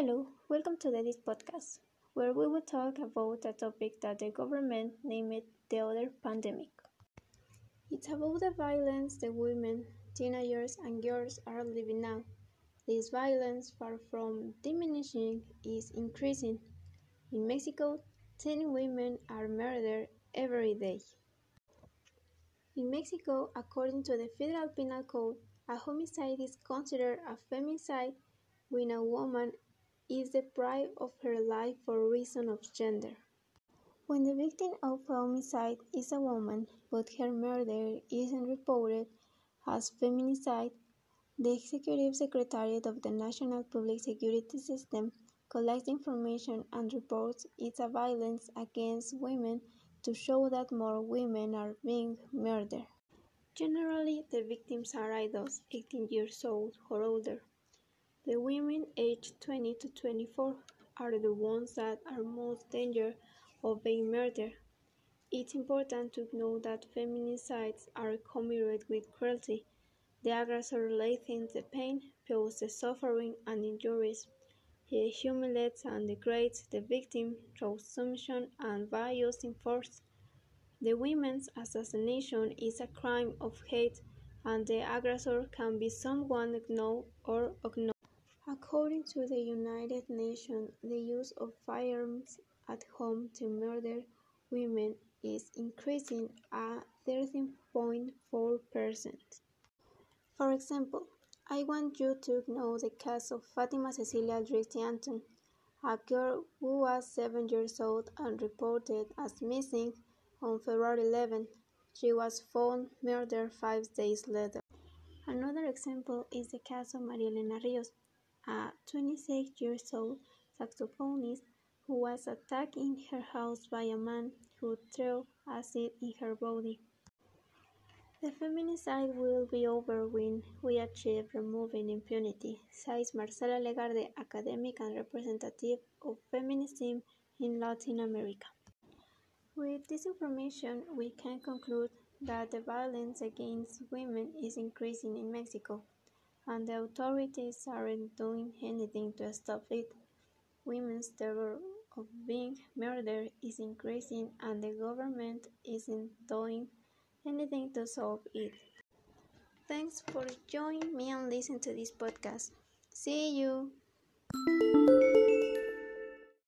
Hello, welcome to the this podcast, where we will talk about a topic that the government named the other pandemic. It's about the violence the women, teenagers, and girls are living now. This violence, far from diminishing, is increasing. In Mexico, 10 women are murdered every day. In Mexico, according to the Federal Penal Code, a homicide is considered a femicide when a woman is deprived of her life for reason of gender. When the victim of homicide is a woman, but her murder isn't reported as feminicide, the Executive Secretariat of the National Public Security System collects information and reports its a violence against women to show that more women are being murdered. Generally, the victims are adults 18 years old or older. The women aged 20 to 24 are the ones that are most danger of being murdered. It's important to know that feminicides are committed with cruelty. The aggressor lessens the pain, feels the suffering and injuries. He humiliates and degrades the victim through submission and by using force. The women's assassination is a crime of hate, and the aggressor can be someone known or unknown. According to the United Nations, the use of firearms at home to murder women is increasing at 13.4%. For example, I want you to know the case of Fatima Cecilia Drixie Anton, a girl who was seven years old and reported as missing on February 11. She was found murdered five days later. Another example is the case of Maria Elena Rios, a 26 years old saxophonist who was attacked in her house by a man who threw acid in her body. The feminicide will be over when we achieve removing impunity, says Marcela Lagarde, academic and representative of feminism in Latin America. With this information, we can conclude that the violence against women is increasing in Mexico and the authorities aren't doing anything to stop it. Women's terror of being murdered is increasing and the government isn't doing anything to solve it. Thanks for joining me and listening to this podcast. See you.